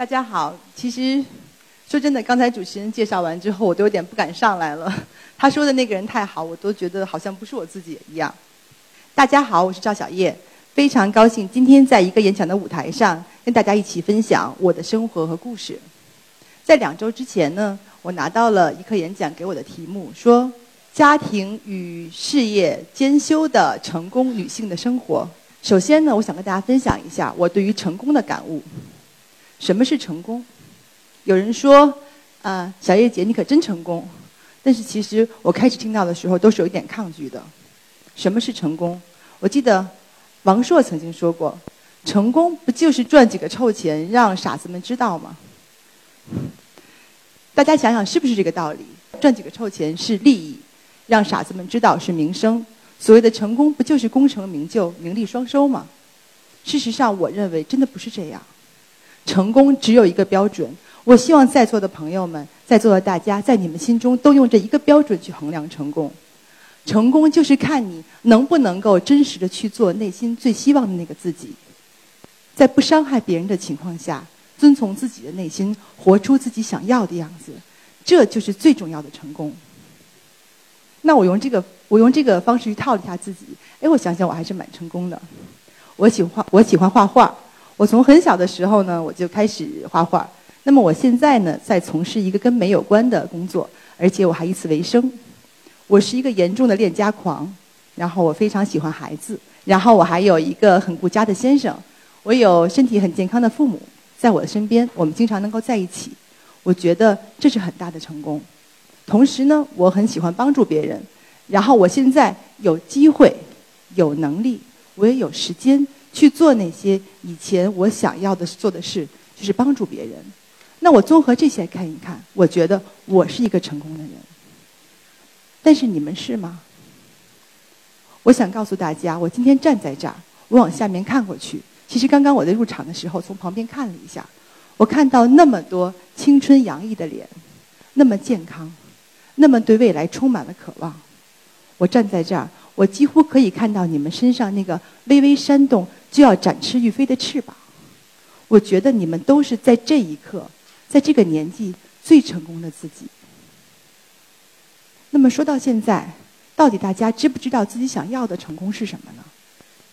大家好，其实说真的，刚才主持人介绍完之后，我都有点不敢上来了。他说的那个人太好，我都觉得好像不是我自己一样。大家好，我是赵小叶，非常高兴今天在一个演讲的舞台上跟大家一起分享我的生活和故事。在两周之前呢，我拿到了一课演讲给我的题目，说家庭与事业兼修的成功女性的生活。首先呢，我想跟大家分享一下我对于成功的感悟。什么是成功？有人说，啊，小叶姐你可真成功。但是其实我开始听到的时候都是有一点抗拒的。什么是成功？我记得王朔曾经说过，成功不就是赚几个臭钱让傻子们知道吗？大家想想是不是这个道理？赚几个臭钱是利益，让傻子们知道是名声。所谓的成功不就是功成名就、名利双收吗？事实上，我认为真的不是这样。成功只有一个标准，我希望在座的朋友们，在座的大家，在你们心中都用这一个标准去衡量成功。成功就是看你能不能够真实的去做内心最希望的那个自己，在不伤害别人的情况下，遵从自己的内心，活出自己想要的样子，这就是最重要的成功。那我用这个，我用这个方式去套一下自己，哎，我想想我还是蛮成功的。我喜欢我喜欢画画。我从很小的时候呢，我就开始画画。那么我现在呢，在从事一个跟美有关的工作，而且我还以此为生。我是一个严重的恋家狂，然后我非常喜欢孩子，然后我还有一个很顾家的先生。我有身体很健康的父母在我的身边，我们经常能够在一起。我觉得这是很大的成功。同时呢，我很喜欢帮助别人。然后我现在有机会、有能力，我也有时间。去做那些以前我想要的做的事，就是帮助别人。那我综合这些看一看，我觉得我是一个成功的人。但是你们是吗？我想告诉大家，我今天站在这儿，我往下面看过去，其实刚刚我在入场的时候从旁边看了一下，我看到那么多青春洋溢的脸，那么健康，那么对未来充满了渴望。我站在这儿，我几乎可以看到你们身上那个微微煽动。就要展翅欲飞的翅膀，我觉得你们都是在这一刻，在这个年纪最成功的自己。那么说到现在，到底大家知不知道自己想要的成功是什么呢？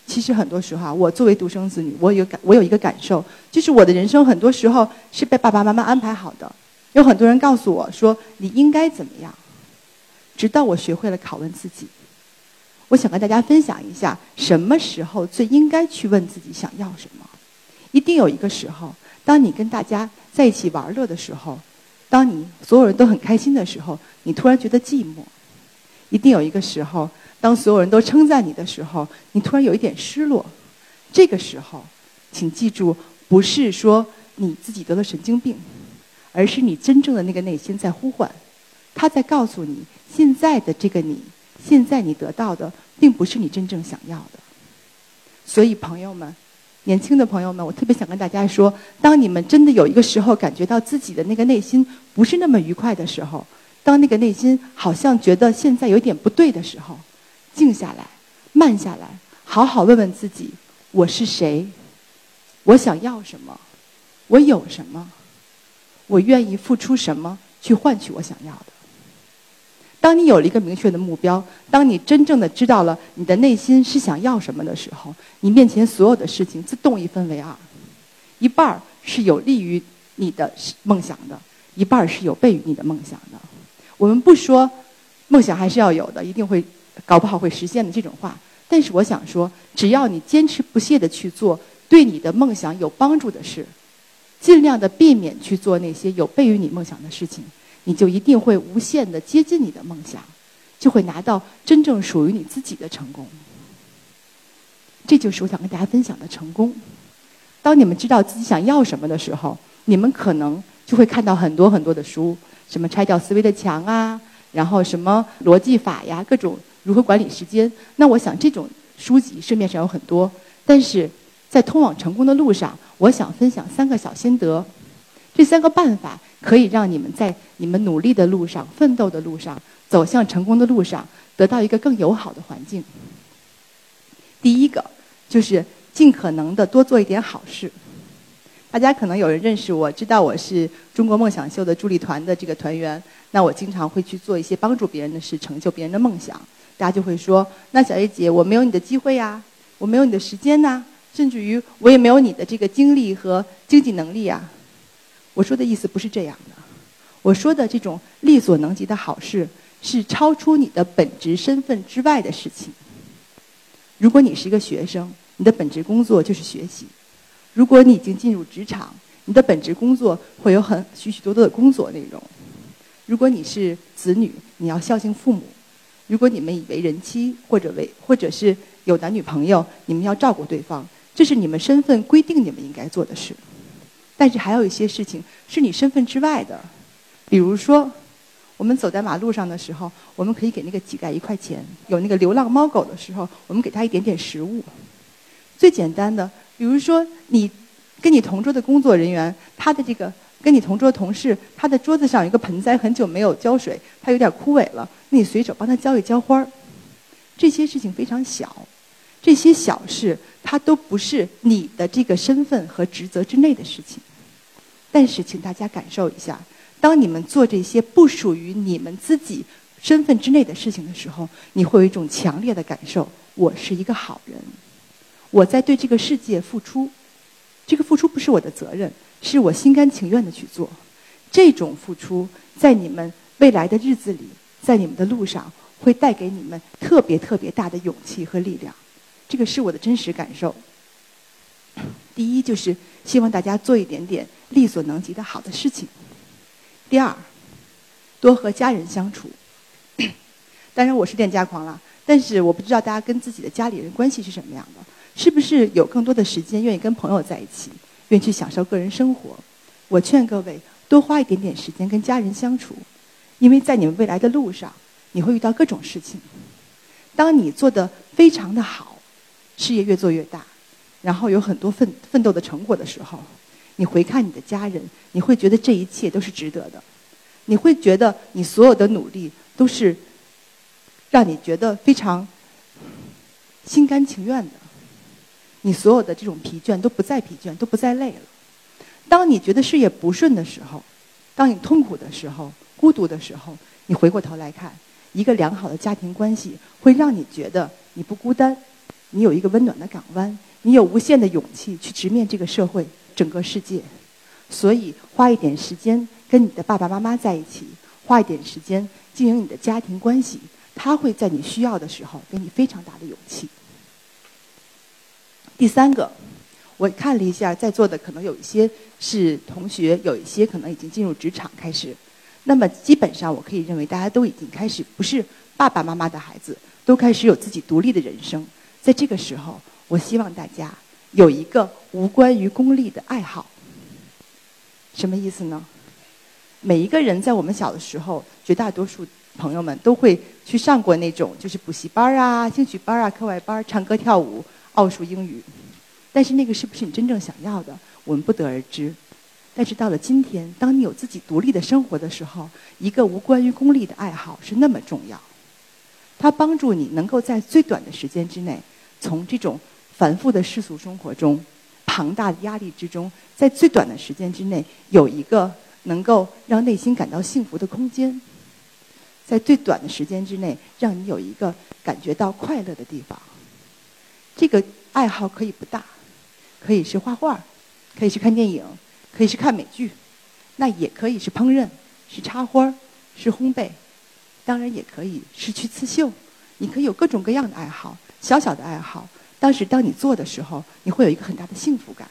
其实很多时候啊，我作为独生子女，我有感，我有一个感受，就是我的人生很多时候是被爸爸妈妈安排好的。有很多人告诉我说你应该怎么样，直到我学会了拷问自己。我想跟大家分享一下，什么时候最应该去问自己想要什么？一定有一个时候，当你跟大家在一起玩乐的时候，当你所有人都很开心的时候，你突然觉得寂寞。一定有一个时候，当所有人都称赞你的时候，你突然有一点失落。这个时候，请记住，不是说你自己得了神经病，而是你真正的那个内心在呼唤，他在告诉你，现在的这个你。现在你得到的并不是你真正想要的，所以朋友们，年轻的朋友们，我特别想跟大家说：当你们真的有一个时候感觉到自己的那个内心不是那么愉快的时候，当那个内心好像觉得现在有点不对的时候，静下来，慢下来，好好问问自己：我是谁？我想要什么？我有什么？我愿意付出什么去换取我想要的？当你有了一个明确的目标，当你真正的知道了你的内心是想要什么的时候，你面前所有的事情自动一分为二，一半儿是有利于你的梦想的，一半儿是有悖于你的梦想的。我们不说梦想还是要有的，一定会搞不好会实现的这种话。但是我想说，只要你坚持不懈的去做对你的梦想有帮助的事，尽量的避免去做那些有悖于你梦想的事情。你就一定会无限的接近你的梦想，就会拿到真正属于你自己的成功。这就是我想跟大家分享的成功。当你们知道自己想要什么的时候，你们可能就会看到很多很多的书，什么拆掉思维的墙啊，然后什么逻辑法呀，各种如何管理时间。那我想这种书籍市面上有很多，但是在通往成功的路上，我想分享三个小心得。这三个办法可以让你们在你们努力的路上、奋斗的路上、走向成功的路上，得到一个更友好的环境。第一个就是尽可能的多做一点好事。大家可能有人认识我，知道我是中国梦想秀的助力团的这个团员。那我经常会去做一些帮助别人的事，成就别人的梦想。大家就会说：“那小叶姐，我没有你的机会呀，我没有你的时间呐，甚至于我也没有你的这个精力和经济能力啊。”我说的意思不是这样的。我说的这种力所能及的好事，是超出你的本职身份之外的事情。如果你是一个学生，你的本职工作就是学习。如果你已经进入职场，你的本职工作会有很许许多多的工作内容。如果你是子女，你要孝敬父母；如果你们以为人妻或者为或者是有男女朋友，你们要照顾对方，这是你们身份规定你们应该做的事。但是还有一些事情是你身份之外的，比如说，我们走在马路上的时候，我们可以给那个乞丐一块钱；有那个流浪猫狗的时候，我们给他一点点食物。最简单的。比如说，你跟你同桌的工作人员，他的这个跟你同桌同事，他的桌子上有一个盆栽，很久没有浇水，它有点枯萎了，那你随手帮他浇一浇花儿。这些事情非常小，这些小事，它都不是你的这个身份和职责之内的事情。但是，请大家感受一下，当你们做这些不属于你们自己身份之内的事情的时候，你会有一种强烈的感受：我是一个好人。我在对这个世界付出，这个付出不是我的责任，是我心甘情愿的去做。这种付出，在你们未来的日子里，在你们的路上，会带给你们特别特别大的勇气和力量。这个是我的真实感受。第一，就是希望大家做一点点力所能及的好的事情。第二，多和家人相处。当然，我是恋家狂了，但是我不知道大家跟自己的家里人关系是什么样的。是不是有更多的时间愿意跟朋友在一起，愿意去享受个人生活？我劝各位多花一点点时间跟家人相处，因为在你们未来的路上，你会遇到各种事情。当你做的非常的好，事业越做越大，然后有很多奋奋斗的成果的时候，你回看你的家人，你会觉得这一切都是值得的。你会觉得你所有的努力都是让你觉得非常心甘情愿的。你所有的这种疲倦都不再疲倦，都不再累了。当你觉得事业不顺的时候，当你痛苦的时候、孤独的时候，你回过头来看，一个良好的家庭关系会让你觉得你不孤单，你有一个温暖的港湾，你有无限的勇气去直面这个社会、整个世界。所以，花一点时间跟你的爸爸妈妈在一起，花一点时间经营你的家庭关系，他会在你需要的时候给你非常大的勇气。第三个，我看了一下在座的，可能有一些是同学，有一些可能已经进入职场开始。那么基本上，我可以认为大家都已经开始不是爸爸妈妈的孩子，都开始有自己独立的人生。在这个时候，我希望大家有一个无关于功利的爱好。什么意思呢？每一个人在我们小的时候，绝大多数朋友们都会去上过那种就是补习班啊、兴趣班啊、课外班、唱歌跳舞。奥数英语，但是那个是不是你真正想要的，我们不得而知。但是到了今天，当你有自己独立的生活的时候，一个无关于功利的爱好是那么重要。它帮助你能够在最短的时间之内，从这种繁复的世俗生活中、庞大的压力之中，在最短的时间之内，有一个能够让内心感到幸福的空间，在最短的时间之内，让你有一个感觉到快乐的地方。这个爱好可以不大，可以是画画，可以是看电影，可以是看美剧，那也可以是烹饪，是插花，是烘焙，当然也可以是去刺绣。你可以有各种各样的爱好，小小的爱好，但是当你做的时候，你会有一个很大的幸福感。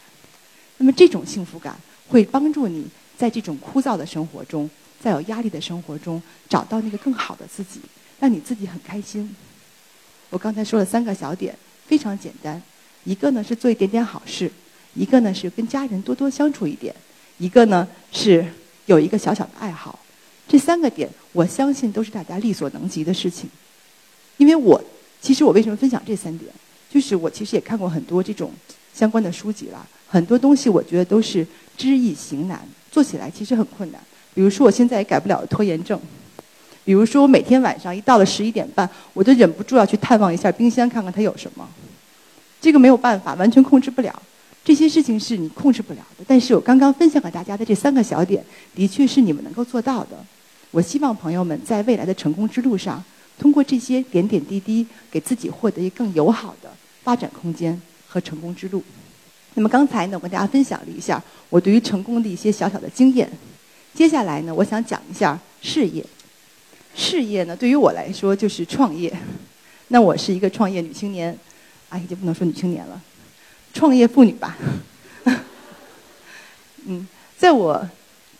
那么这种幸福感会帮助你在这种枯燥的生活中，在有压力的生活中，找到那个更好的自己，让你自己很开心。我刚才说了三个小点。非常简单，一个呢是做一点点好事，一个呢是跟家人多多相处一点，一个呢是有一个小小的爱好。这三个点，我相信都是大家力所能及的事情。因为我其实我为什么分享这三点，就是我其实也看过很多这种相关的书籍了，很多东西我觉得都是知易行难，做起来其实很困难。比如说我现在也改不了拖延症。比如说，我每天晚上一到了十一点半，我就忍不住要去探望一下冰箱，看看它有什么。这个没有办法，完全控制不了。这些事情是你控制不了的。但是我刚刚分享给大家的这三个小点，的确是你们能够做到的。我希望朋友们在未来的成功之路上，通过这些点点滴滴，给自己获得一个更友好的发展空间和成功之路。那么刚才呢，我跟大家分享了一下我对于成功的一些小小的经验。接下来呢，我想讲一下事业。事业呢，对于我来说就是创业。那我是一个创业女青年，啊，已经不能说女青年了，创业妇女吧。嗯，在我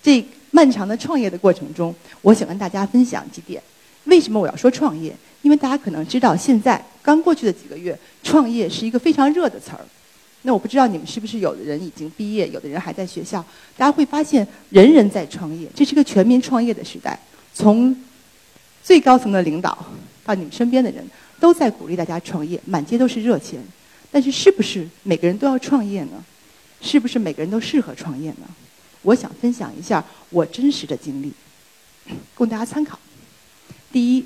这漫长的创业的过程中，我想跟大家分享几点。为什么我要说创业？因为大家可能知道，现在刚过去的几个月，创业是一个非常热的词儿。那我不知道你们是不是有的人已经毕业，有的人还在学校。大家会发现，人人在创业，这是个全民创业的时代。从最高层的领导到你们身边的人，都在鼓励大家创业，满街都是热钱。但是，是不是每个人都要创业呢？是不是每个人都适合创业呢？我想分享一下我真实的经历，供大家参考。第一，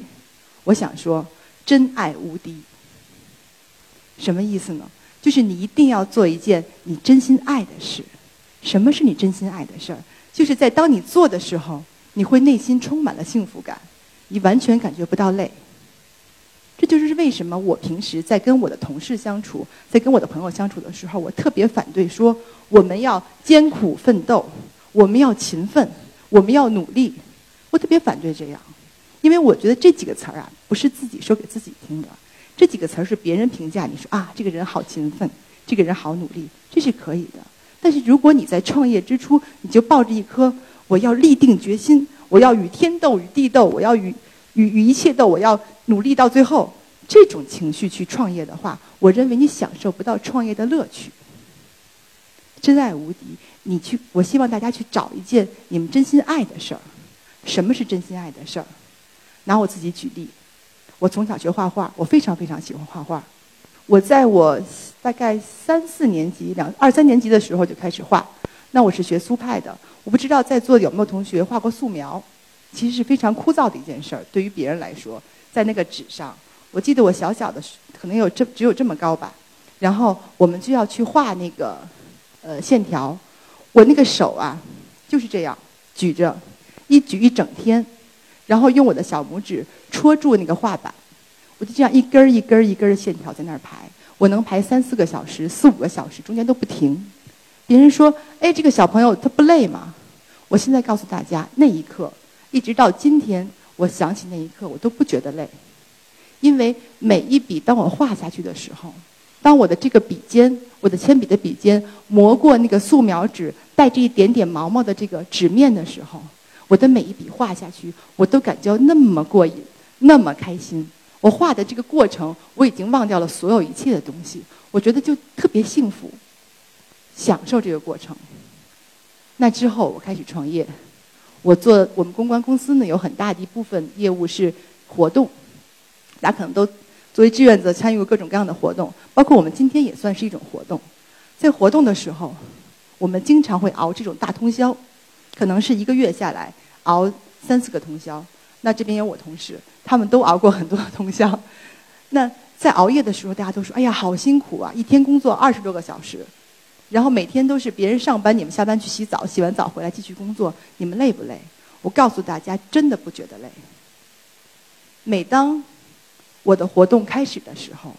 我想说，真爱无敌。什么意思呢？就是你一定要做一件你真心爱的事。什么是你真心爱的事儿？就是在当你做的时候，你会内心充满了幸福感，你完全感觉不到累。这就是为什么我平时在跟我的同事相处，在跟我的朋友相处的时候，我特别反对说我们要艰苦奋斗，我们要勤奋，我们要努力。我特别反对这样，因为我觉得这几个词儿啊，不是自己说给自己听的。这几个词儿是别人评价你说啊，这个人好勤奋，这个人好努力，这是可以的。但是如果你在创业之初，你就抱着一颗我要立定决心，我要与天斗与地斗，我要与与与一切斗，我要努力到最后，这种情绪去创业的话，我认为你享受不到创业的乐趣。真爱无敌，你去，我希望大家去找一件你们真心爱的事儿。什么是真心爱的事儿？拿我自己举例。我从小学画画，我非常非常喜欢画画。我在我大概三四年级、两二三年级的时候就开始画。那我是学苏派的，我不知道在座有没有同学画过素描？其实是非常枯燥的一件事儿，对于别人来说，在那个纸上，我记得我小小的时可能有这只有这么高吧，然后我们就要去画那个呃线条。我那个手啊就是这样举着，一举一整天。然后用我的小拇指戳住那个画板，我就这样一根儿一根儿一根儿的线条在那儿排，我能排三四个小时、四五个小时，中间都不停。别人说：“哎，这个小朋友他不累吗？”我现在告诉大家，那一刻一直到今天，我想起那一刻，我都不觉得累，因为每一笔当我画下去的时候，当我的这个笔尖，我的铅笔的笔尖磨过那个素描纸带着一点点毛毛的这个纸面的时候。我的每一笔画下去，我都感觉那么过瘾，那么开心。我画的这个过程，我已经忘掉了所有一切的东西。我觉得就特别幸福，享受这个过程。那之后，我开始创业。我做我们公关公司呢，有很大的一部分业务是活动。大家可能都作为志愿者参与过各种各样的活动，包括我们今天也算是一种活动。在活动的时候，我们经常会熬这种大通宵。可能是一个月下来熬三四个通宵，那这边有我同事，他们都熬过很多通宵。那在熬夜的时候，大家都说：“哎呀，好辛苦啊！一天工作二十多个小时，然后每天都是别人上班，你们下班去洗澡，洗完澡回来继续工作，你们累不累？”我告诉大家，真的不觉得累。每当我的活动开始的时候，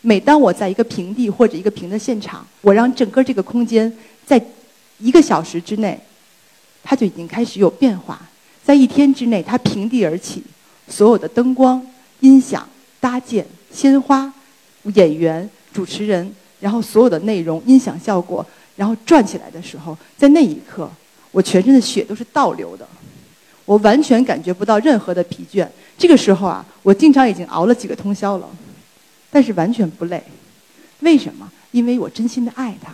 每当我在一个平地或者一个平的现场，我让整个这个空间在一个小时之内。它就已经开始有变化，在一天之内，它平地而起，所有的灯光、音响、搭建、鲜花、演员、主持人，然后所有的内容、音响效果，然后转起来的时候，在那一刻，我全身的血都是倒流的，我完全感觉不到任何的疲倦。这个时候啊，我经常已经熬了几个通宵了，但是完全不累。为什么？因为我真心的爱他，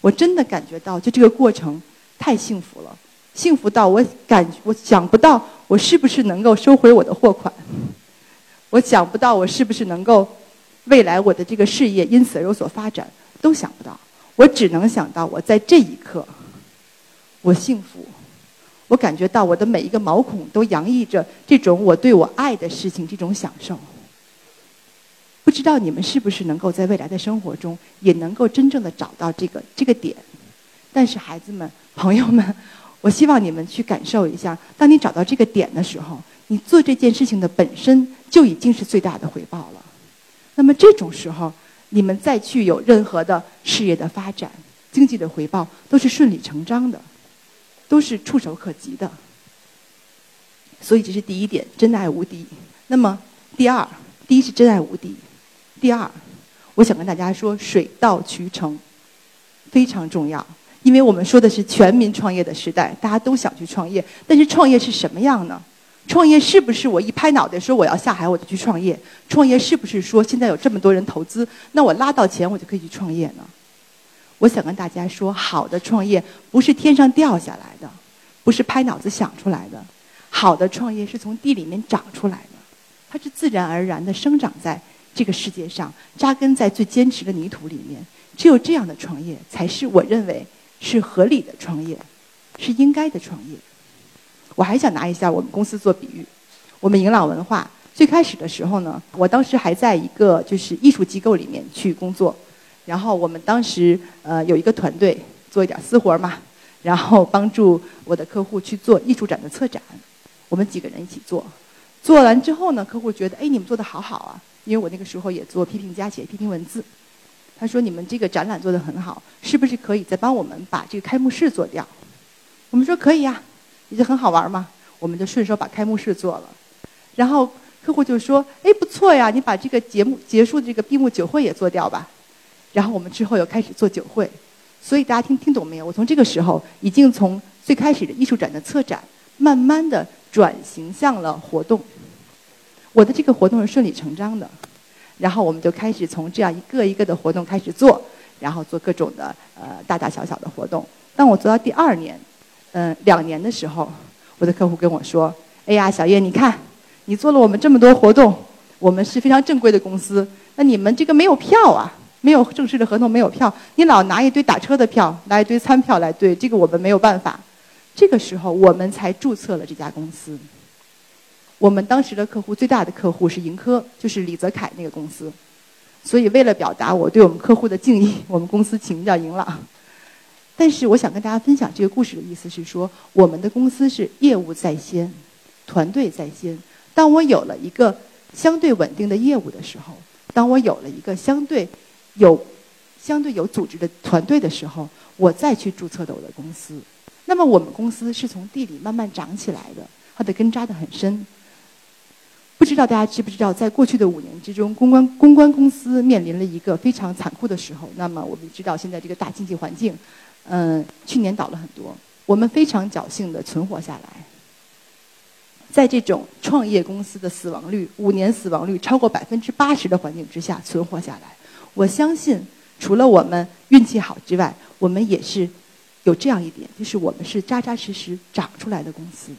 我真的感觉到，就这个过程太幸福了。幸福到我感我想不到我是不是能够收回我的货款，我想不到我是不是能够未来我的这个事业因此而有所发展，都想不到。我只能想到我在这一刻，我幸福，我感觉到我的每一个毛孔都洋溢着这种我对我爱的事情这种享受。不知道你们是不是能够在未来的生活中也能够真正的找到这个这个点？但是孩子们、朋友们，我希望你们去感受一下，当你找到这个点的时候，你做这件事情的本身就已经是最大的回报了。那么这种时候，你们再去有任何的事业的发展、经济的回报，都是顺理成章的，都是触手可及的。所以这是第一点，真爱无敌。那么第二，第一是真爱无敌。第二，我想跟大家说，水到渠成非常重要，因为我们说的是全民创业的时代，大家都想去创业。但是创业是什么样呢？创业是不是我一拍脑袋说我要下海我就去创业？创业是不是说现在有这么多人投资，那我拉到钱我就可以去创业呢？我想跟大家说，好的创业不是天上掉下来的，不是拍脑子想出来的，好的创业是从地里面长出来的，它是自然而然的生长在。这个世界上扎根在最坚实的泥土里面，只有这样的创业才是我认为是合理的创业，是应该的创业。我还想拿一下我们公司做比喻，我们银朗文化最开始的时候呢，我当时还在一个就是艺术机构里面去工作，然后我们当时呃有一个团队做一点私活嘛，然后帮助我的客户去做艺术展的策展，我们几个人一起做，做完之后呢，客户觉得哎你们做的好好啊。因为我那个时候也做批评家，写批评文字。他说：“你们这个展览做的很好，是不是可以再帮我们把这个开幕式做掉？”我们说：“可以呀，你这很好玩嘛。”我们就顺手把开幕式做了。然后客户就说：“哎，不错呀，你把这个节目结束的这个闭幕酒会也做掉吧。”然后我们之后又开始做酒会。所以大家听听懂没有？我从这个时候已经从最开始的艺术展的策展，慢慢的转型向了活动。我的这个活动是顺理成章的，然后我们就开始从这样一个一个的活动开始做，然后做各种的呃大大小小的活动。当我做到第二年，嗯，两年的时候，我的客户跟我说：“哎呀，小叶，你看，你做了我们这么多活动，我们是非常正规的公司，那你们这个没有票啊，没有正式的合同，没有票，你老拿一堆打车的票，拿一堆餐票来对，这个我们没有办法。”这个时候，我们才注册了这家公司。我们当时的客户最大的客户是盈科，就是李泽楷那个公司，所以为了表达我对我们客户的敬意，我们公司起名叫盈朗。但是我想跟大家分享这个故事的意思是说，我们的公司是业务在先，团队在先。当我有了一个相对稳定的业务的时候，当我有了一个相对有相对有组织的团队的时候，我再去注册的我的公司。那么我们公司是从地里慢慢长起来的，它的根扎得很深。不知道大家知不知道，在过去的五年之中，公关公关公司面临了一个非常残酷的时候。那么我们知道，现在这个大经济环境，嗯，去年倒了很多，我们非常侥幸的存活下来。在这种创业公司的死亡率五年死亡率超过百分之八十的环境之下存活下来，我相信，除了我们运气好之外，我们也是有这样一点，就是我们是扎扎实实长出来的公司。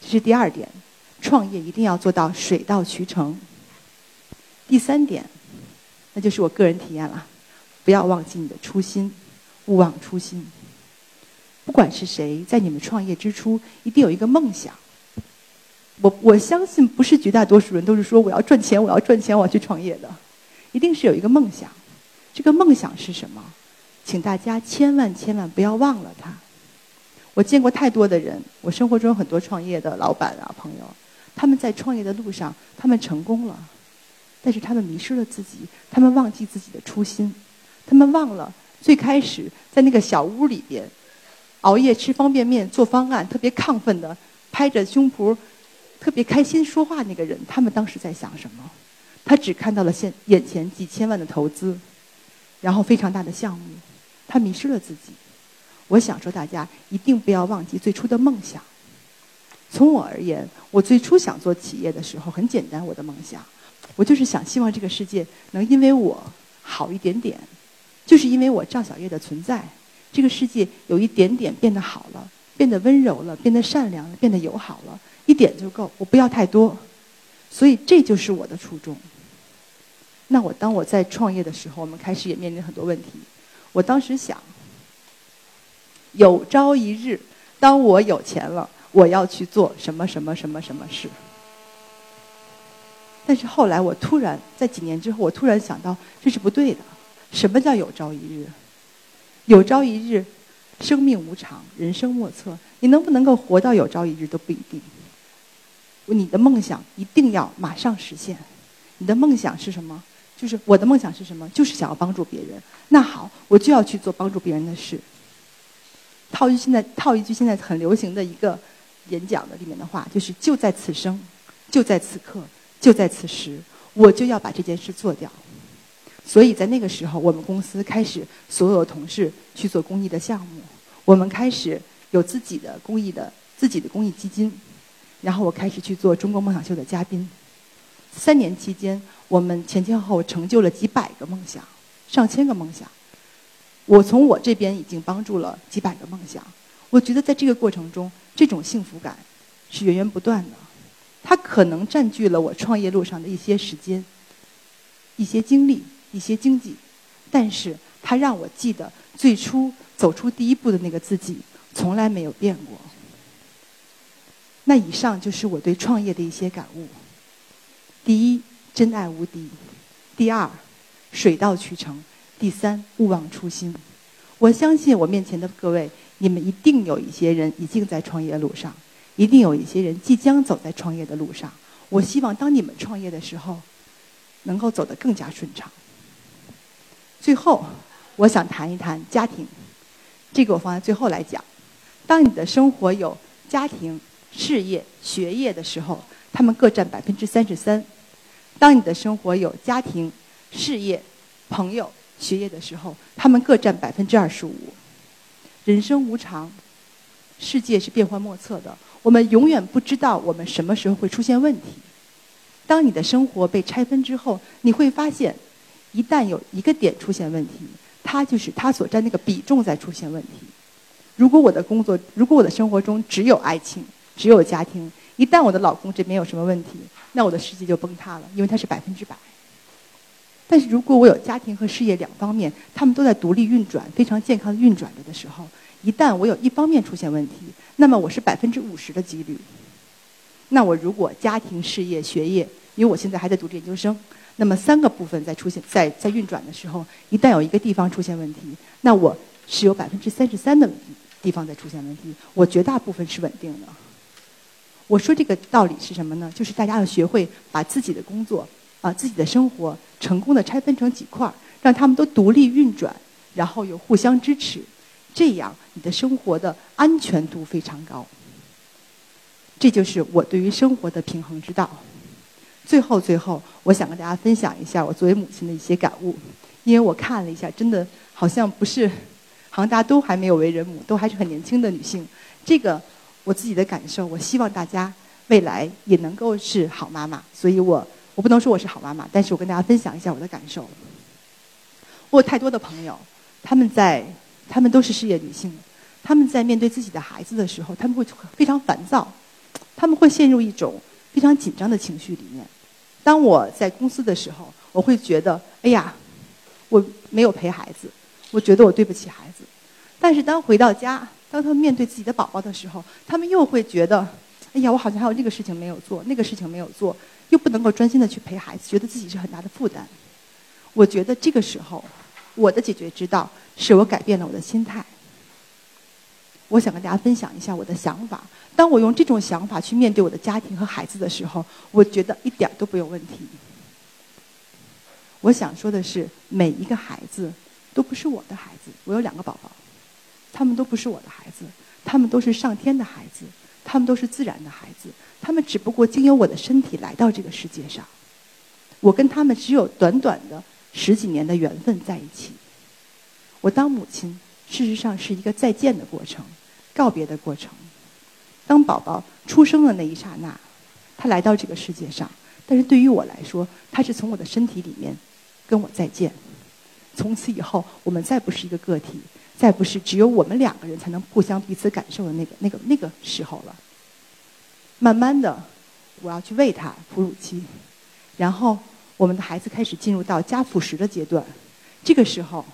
这是第二点。创业一定要做到水到渠成。第三点，那就是我个人体验了，不要忘记你的初心，勿忘初心。不管是谁，在你们创业之初，一定有一个梦想。我我相信，不是绝大多数人都是说我要赚钱，我要赚钱，我要去创业的，一定是有一个梦想。这个梦想是什么？请大家千万千万不要忘了它。我见过太多的人，我生活中有很多创业的老板啊朋友。他们在创业的路上，他们成功了，但是他们迷失了自己，他们忘记自己的初心，他们忘了最开始在那个小屋里边熬夜吃方便面做方案，特别亢奋的拍着胸脯，特别开心说话那个人，他们当时在想什么？他只看到了现眼前几千万的投资，然后非常大的项目，他迷失了自己。我想说，大家一定不要忘记最初的梦想。从我而言，我最初想做企业的时候很简单，我的梦想，我就是想希望这个世界能因为我好一点点，就是因为我赵小叶的存在，这个世界有一点点变得好了，变得温柔了，变得善良了，变得友好了，一点就够，我不要太多，所以这就是我的初衷。那我当我在创业的时候，我们开始也面临很多问题，我当时想，有朝一日，当我有钱了。我要去做什么什么什么什么事？但是后来我突然在几年之后，我突然想到这是不对的。什么叫有朝一日？有朝一日，生命无常，人生莫测。你能不能够活到有朝一日都不一定。你的梦想一定要马上实现。你的梦想是什么？就是我的梦想是什么？就是想要帮助别人。那好，我就要去做帮助别人的事。套一句现在套一句现在很流行的一个演讲的里面的话，就是就在此生，就在此刻，就在此时，我就要把这件事做掉。所以在那个时候，我们公司开始所有同事去做公益的项目，我们开始有自己的公益的自己的公益基金，然后我开始去做中国梦想秀的嘉宾。三年期间，我们前前后后成就了几百个梦想，上千个梦想。我从我这边已经帮助了几百个梦想。我觉得在这个过程中，这种幸福感是源源不断的。它可能占据了我创业路上的一些时间、一些精力。一些经济，但是它让我记得最初走出第一步的那个自己从来没有变过。那以上就是我对创业的一些感悟。第一，真爱无敌；第二，水到渠成；第三，勿忘初心。我相信我面前的各位，你们一定有一些人已经在创业路上，一定有一些人即将走在创业的路上。我希望当你们创业的时候，能够走得更加顺畅。最后，我想谈一谈家庭，这个我放在最后来讲。当你的生活有家庭、事业、学业的时候，他们各占百分之三十三；当你的生活有家庭、事业、朋友、学业的时候，他们各占百分之二十五。人生无常，世界是变幻莫测的，我们永远不知道我们什么时候会出现问题。当你的生活被拆分之后，你会发现。一旦有一个点出现问题，它就是它所占那个比重在出现问题。如果我的工作，如果我的生活中只有爱情，只有家庭，一旦我的老公这边有什么问题，那我的世界就崩塌了，因为他是百分之百。但是如果我有家庭和事业两方面，他们都在独立运转、非常健康的运转着的时候，一旦我有一方面出现问题，那么我是百分之五十的几率。那我如果家庭、事业、学业，因为我现在还在读研究生。那么三个部分在出现在在运转的时候，一旦有一个地方出现问题，那我是有百分之三十三的地方在出现问题，我绝大部分是稳定的。我说这个道理是什么呢？就是大家要学会把自己的工作啊、自己的生活成功的拆分成几块儿，让他们都独立运转，然后又互相支持，这样你的生活的安全度非常高。这就是我对于生活的平衡之道。最后，最后，我想跟大家分享一下我作为母亲的一些感悟，因为我看了一下，真的好像不是，好像大家都还没有为人母，都还是很年轻的女性。这个我自己的感受，我希望大家未来也能够是好妈妈。所以我我不能说我是好妈妈，但是我跟大家分享一下我的感受。我有太多的朋友，他们在，他们都是事业女性，他们在面对自己的孩子的时候，他们会非常烦躁，他们会陷入一种非常紧张的情绪里面。当我在公司的时候，我会觉得，哎呀，我没有陪孩子，我觉得我对不起孩子。但是当回到家，当他们面对自己的宝宝的时候，他们又会觉得，哎呀，我好像还有这个事情没有做，那个事情没有做，又不能够专心的去陪孩子，觉得自己是很大的负担。我觉得这个时候，我的解决之道是我改变了我的心态。我想跟大家分享一下我的想法。当我用这种想法去面对我的家庭和孩子的时候，我觉得一点都不有问题。我想说的是，每一个孩子都不是我的孩子。我有两个宝宝，他们都不是我的孩子，他们都是上天的孩子，他们都是自然的孩子，他们只不过经由我的身体来到这个世界上。我跟他们只有短短的十几年的缘分在一起。我当母亲，事实上是一个再见的过程。告别的过程，当宝宝出生的那一刹那，他来到这个世界上。但是对于我来说，他是从我的身体里面跟我再见。从此以后，我们再不是一个个体，再不是只有我们两个人才能互相彼此感受的那个、那个、那个时候了。慢慢的，我要去喂他哺乳期，然后我们的孩子开始进入到加辅食的阶段。这个时候，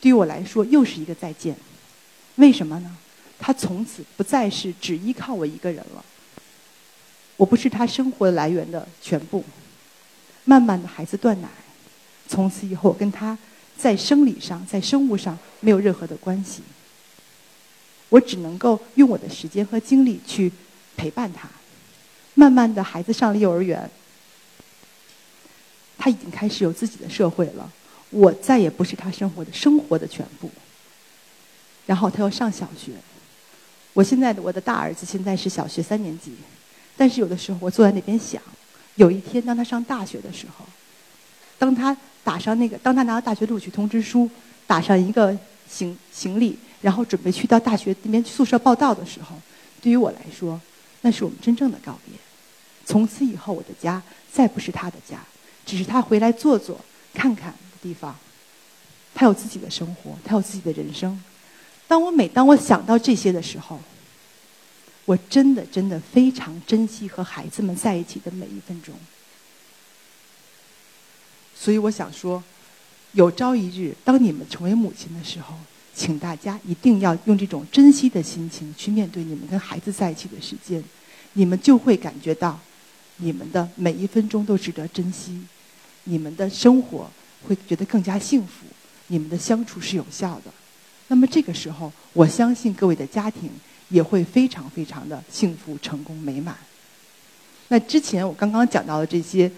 对于我来说又是一个再见。为什么呢？他从此不再是只依靠我一个人了。我不是他生活来源的全部，慢慢的孩子断奶，从此以后跟他在生理上、在生物上没有任何的关系。我只能够用我的时间和精力去陪伴他。慢慢的孩子上了幼儿园，他已经开始有自己的社会了。我再也不是他生活的生活的全部。然后他要上小学，我现在的我的大儿子现在是小学三年级，但是有的时候我坐在那边想，有一天当他上大学的时候，当他打上那个，当他拿到大学录取通知书，打上一个行行李，然后准备去到大学那边宿舍报到的时候，对于我来说，那是我们真正的告别。从此以后，我的家再不是他的家，只是他回来坐坐、看看的地方。他有自己的生活，他有自己的人生。当我每当我想到这些的时候，我真的真的非常珍惜和孩子们在一起的每一分钟。所以我想说，有朝一日当你们成为母亲的时候，请大家一定要用这种珍惜的心情去面对你们跟孩子在一起的时间，你们就会感觉到，你们的每一分钟都值得珍惜，你们的生活会觉得更加幸福，你们的相处是有效的。那么这个时候，我相信各位的家庭也会非常非常的幸福、成功、美满。那之前我刚刚讲到的这些，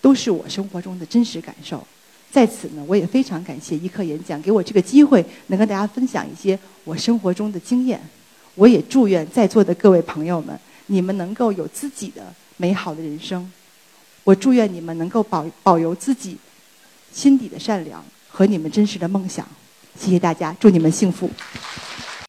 都是我生活中的真实感受。在此呢，我也非常感谢一课演讲给我这个机会，能跟大家分享一些我生活中的经验。我也祝愿在座的各位朋友们，你们能够有自己的美好的人生。我祝愿你们能够保保有自己心底的善良和你们真实的梦想。谢谢大家，祝你们幸福。